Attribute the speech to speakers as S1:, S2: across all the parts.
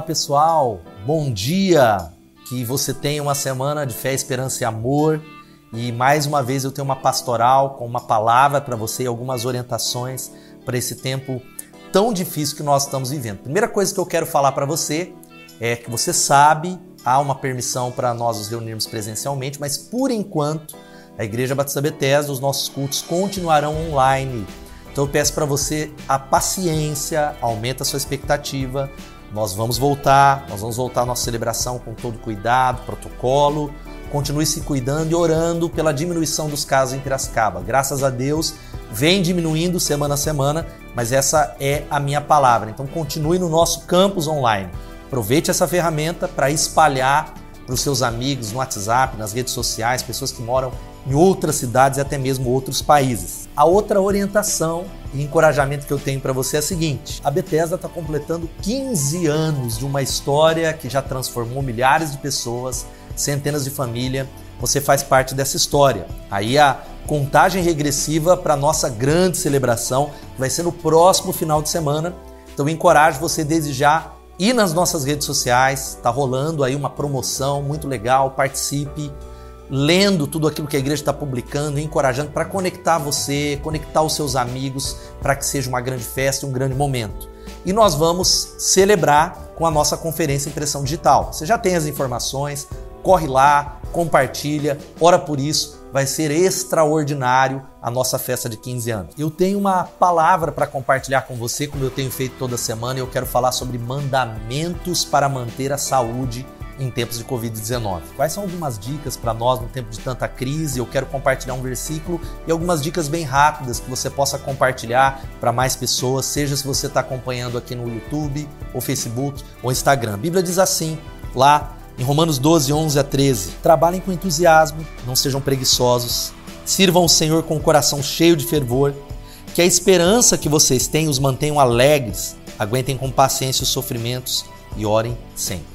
S1: Olá pessoal, bom dia! Que você tenha uma semana de fé, esperança e amor. E mais uma vez eu tenho uma pastoral com uma palavra para você e algumas orientações para esse tempo tão difícil que nós estamos vivendo. Primeira coisa que eu quero falar para você é que você sabe, há uma permissão para nós nos reunirmos presencialmente, mas por enquanto a Igreja Batista Bethesda, os nossos cultos continuarão online. Então eu peço para você a paciência, aumenta a sua expectativa, nós vamos voltar, nós vamos voltar à nossa celebração com todo cuidado, protocolo. Continue se cuidando e orando pela diminuição dos casos em Piracicaba. Graças a Deus, vem diminuindo semana a semana, mas essa é a minha palavra. Então continue no nosso campus online. Aproveite essa ferramenta para espalhar para os seus amigos no WhatsApp, nas redes sociais, pessoas que moram em outras cidades e até mesmo outros países. A outra orientação e encorajamento que eu tenho para você é a seguinte: a Bethesda está completando 15 anos de uma história que já transformou milhares de pessoas, centenas de famílias. Você faz parte dessa história. Aí a contagem regressiva para nossa grande celebração, vai ser no próximo final de semana. Então eu encorajo você desde já ir nas nossas redes sociais, tá rolando aí uma promoção muito legal, participe lendo tudo aquilo que a igreja está publicando, encorajando para conectar você, conectar os seus amigos, para que seja uma grande festa um grande momento. E nós vamos celebrar com a nossa conferência Impressão Digital. Você já tem as informações, corre lá, compartilha, ora por isso. Vai ser extraordinário a nossa festa de 15 anos. Eu tenho uma palavra para compartilhar com você, como eu tenho feito toda semana, eu quero falar sobre mandamentos para manter a saúde em tempos de Covid-19. Quais são algumas dicas para nós no tempo de tanta crise? Eu quero compartilhar um versículo e algumas dicas bem rápidas que você possa compartilhar para mais pessoas, seja se você está acompanhando aqui no YouTube, ou Facebook, ou Instagram. A Bíblia diz assim, lá em Romanos 12, 11 a 13: Trabalhem com entusiasmo, não sejam preguiçosos, sirvam o Senhor com o coração cheio de fervor, que a esperança que vocês têm os mantenham alegres, aguentem com paciência os sofrimentos e orem sempre.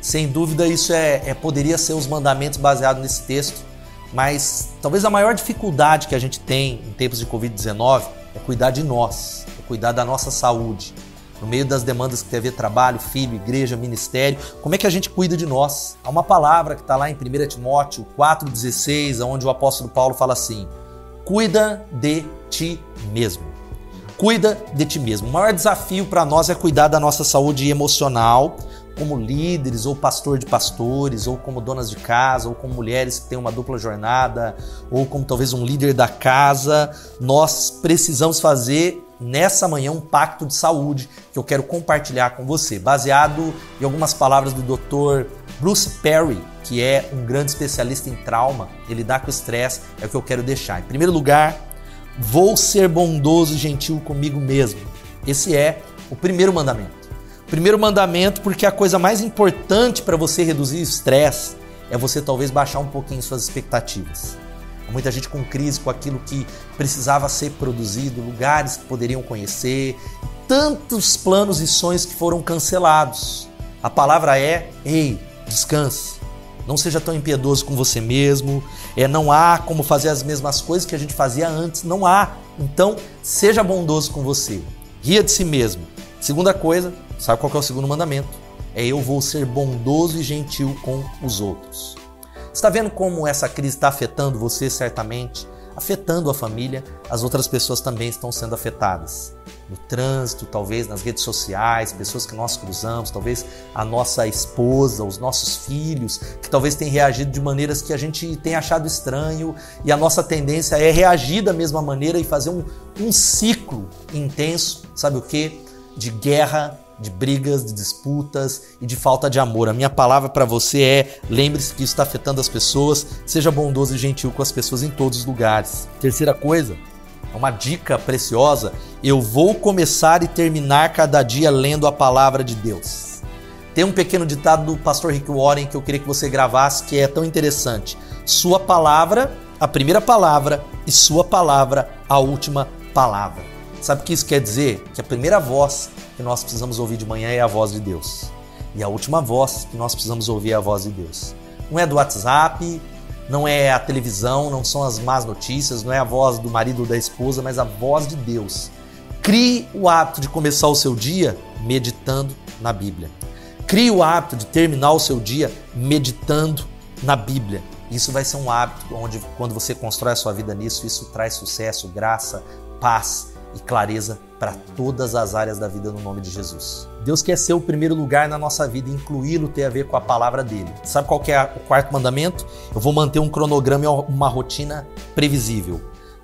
S1: Sem dúvida, isso é, é poderia ser os mandamentos baseados nesse texto, mas talvez a maior dificuldade que a gente tem em tempos de Covid-19 é cuidar de nós, é cuidar da nossa saúde. No meio das demandas que tem a ver trabalho, filho, igreja, ministério, como é que a gente cuida de nós? Há uma palavra que está lá em 1 Timóteo 4,16, onde o apóstolo Paulo fala assim: cuida de ti mesmo. Cuida de ti mesmo. O maior desafio para nós é cuidar da nossa saúde emocional, como líderes, ou pastor de pastores, ou como donas de casa, ou como mulheres que têm uma dupla jornada, ou como talvez um líder da casa, nós precisamos fazer nessa manhã um pacto de saúde que eu quero compartilhar com você, baseado em algumas palavras do Dr. Bruce Perry, que é um grande especialista em trauma, ele dá com estresse, é o que eu quero deixar. Em primeiro lugar, vou ser bondoso e gentil comigo mesmo. Esse é o primeiro mandamento. Primeiro mandamento, porque a coisa mais importante para você reduzir o estresse é você talvez baixar um pouquinho suas expectativas. Há muita gente com crise com aquilo que precisava ser produzido, lugares que poderiam conhecer, tantos planos e sonhos que foram cancelados. A palavra é: ei, descanse. Não seja tão impiedoso com você mesmo. É, não há como fazer as mesmas coisas que a gente fazia antes. Não há. Então, seja bondoso com você. Ria de si mesmo. Segunda coisa, Sabe qual é o segundo mandamento? É eu vou ser bondoso e gentil com os outros. Está vendo como essa crise está afetando você certamente, afetando a família, as outras pessoas também estão sendo afetadas. No trânsito, talvez nas redes sociais, pessoas que nós cruzamos, talvez a nossa esposa, os nossos filhos, que talvez tenham reagido de maneiras que a gente tem achado estranho, e a nossa tendência é reagir da mesma maneira e fazer um, um ciclo intenso, sabe o que? De guerra de brigas, de disputas e de falta de amor. A minha palavra para você é: lembre-se que isso está afetando as pessoas, seja bondoso e gentil com as pessoas em todos os lugares. Terceira coisa, uma dica preciosa: eu vou começar e terminar cada dia lendo a palavra de Deus. Tem um pequeno ditado do pastor Rick Warren que eu queria que você gravasse que é tão interessante. Sua palavra, a primeira palavra, e sua palavra, a última palavra. Sabe o que isso quer dizer? Que a primeira voz que nós precisamos ouvir de manhã é a voz de Deus. E a última voz que nós precisamos ouvir é a voz de Deus. Não é do WhatsApp, não é a televisão, não são as más notícias, não é a voz do marido ou da esposa, mas a voz de Deus. Crie o hábito de começar o seu dia meditando na Bíblia. Crie o hábito de terminar o seu dia meditando na Bíblia. Isso vai ser um hábito onde, quando você constrói a sua vida nisso, isso traz sucesso, graça, paz e clareza para todas as áreas da vida no nome de Jesus. Deus quer ser o primeiro lugar na nossa vida, incluí-lo tem a ver com a palavra dele. Sabe qual é o quarto mandamento? Eu vou manter um cronograma e uma rotina previsível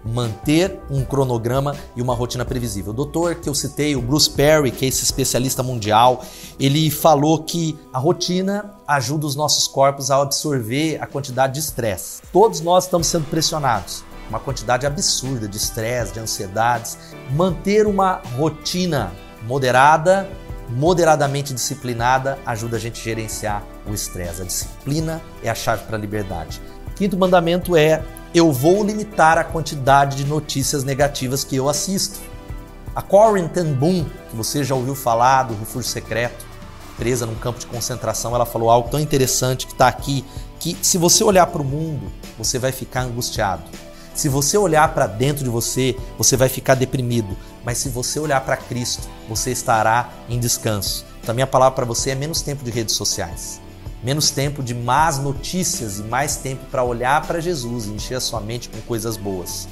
S1: manter um cronograma e uma rotina previsível. O doutor que eu citei, o Bruce Perry, que é esse especialista mundial, ele falou que a rotina ajuda os nossos corpos a absorver a quantidade de estresse. Todos nós estamos sendo pressionados, uma quantidade absurda de estresse, de ansiedades. Manter uma rotina moderada, moderadamente disciplinada, ajuda a gente a gerenciar o estresse. A disciplina é a chave para a liberdade. Quinto mandamento é eu vou limitar a quantidade de notícias negativas que eu assisto. A Corinne ten Boom, que você já ouviu falar do refúgio secreto, presa num campo de concentração, ela falou algo tão interessante que está aqui, que se você olhar para o mundo, você vai ficar angustiado. Se você olhar para dentro de você, você vai ficar deprimido. Mas se você olhar para Cristo, você estará em descanso. Então, a minha palavra para você é menos tempo de redes sociais menos tempo de más notícias e mais tempo para olhar para Jesus e encher a sua mente com coisas boas.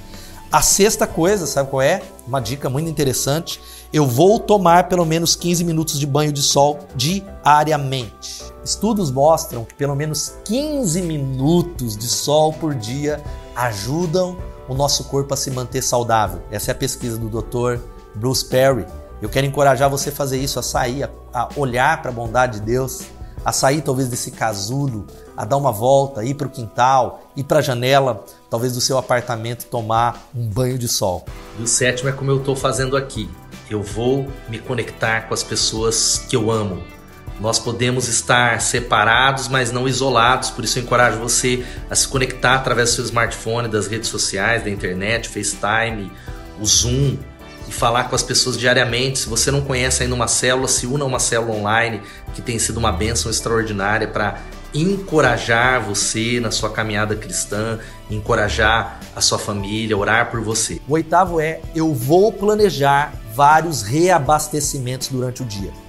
S1: A sexta coisa, sabe qual é? Uma dica muito interessante. Eu vou tomar pelo menos 15 minutos de banho de sol diariamente. Estudos mostram que pelo menos 15 minutos de sol por dia ajudam o nosso corpo a se manter saudável. Essa é a pesquisa do Dr. Bruce Perry. Eu quero encorajar você a fazer isso, a sair, a olhar para a bondade de Deus, a sair talvez desse casulo, a dar uma volta, ir para o quintal, ir para a janela, talvez do seu apartamento tomar um banho de sol.
S2: E o sétimo é como eu estou fazendo aqui. Eu vou me conectar com as pessoas que eu amo. Nós podemos estar separados, mas não isolados, por isso eu encorajo você a se conectar através do seu smartphone, das redes sociais, da internet, FaceTime, o Zoom, e falar com as pessoas diariamente. Se você não conhece ainda uma célula, se una a uma célula online, que tem sido uma bênção extraordinária para encorajar você na sua caminhada cristã, encorajar a sua família, orar por você.
S1: O oitavo é: eu vou planejar vários reabastecimentos durante o dia.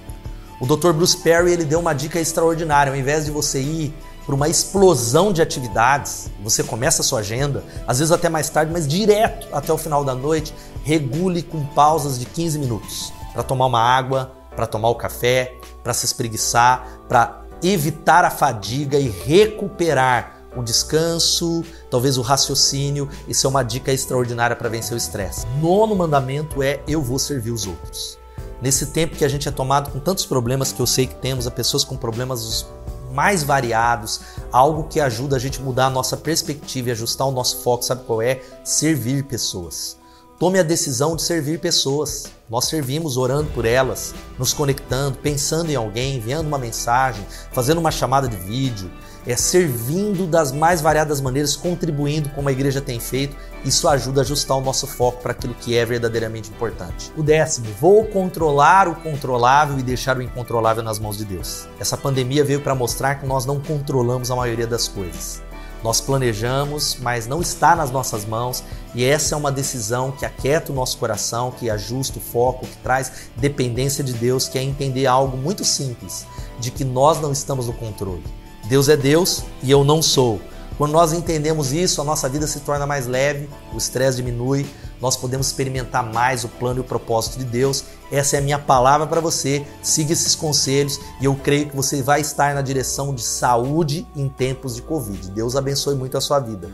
S1: O Dr. Bruce Perry ele deu uma dica extraordinária. Ao invés de você ir por uma explosão de atividades, você começa a sua agenda, às vezes até mais tarde, mas direto até o final da noite, regule com pausas de 15 minutos para tomar uma água, para tomar o café, para se espreguiçar, para evitar a fadiga e recuperar o descanso, talvez o raciocínio. Isso é uma dica extraordinária para vencer o estresse. Nono mandamento é eu vou servir os outros. Nesse tempo que a gente é tomado com tantos problemas que eu sei que temos, a pessoas com problemas mais variados, algo que ajuda a gente mudar a nossa perspectiva e ajustar o nosso foco, sabe qual é? Servir pessoas. Tome a decisão de servir pessoas. Nós servimos orando por elas, nos conectando, pensando em alguém, enviando uma mensagem, fazendo uma chamada de vídeo, é servindo das mais variadas maneiras, contribuindo como a igreja tem feito. Isso ajuda a ajustar o nosso foco para aquilo que é verdadeiramente importante. O décimo, vou controlar o controlável e deixar o incontrolável nas mãos de Deus. Essa pandemia veio para mostrar que nós não controlamos a maioria das coisas. Nós planejamos, mas não está nas nossas mãos, e essa é uma decisão que aquieta o nosso coração, que ajusta o foco, que traz dependência de Deus, que é entender algo muito simples, de que nós não estamos no controle. Deus é Deus e eu não sou. Quando nós entendemos isso, a nossa vida se torna mais leve, o estresse diminui, nós podemos experimentar mais o plano e o propósito de Deus. Essa é a minha palavra para você. Siga esses conselhos e eu creio que você vai estar na direção de saúde em tempos de Covid. Deus abençoe muito a sua vida.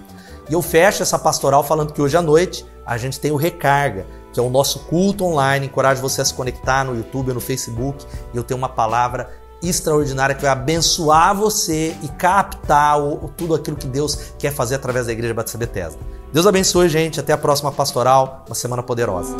S1: E eu fecho essa pastoral falando que hoje à noite a gente tem o Recarga, que é o nosso culto online. Encorajo você a se conectar no YouTube ou no Facebook. E eu tenho uma palavra extraordinária que vai abençoar você e captar o, tudo aquilo que Deus quer fazer através da Igreja Batista Bethesda. Deus abençoe, gente. Até a próxima pastoral. Uma semana poderosa.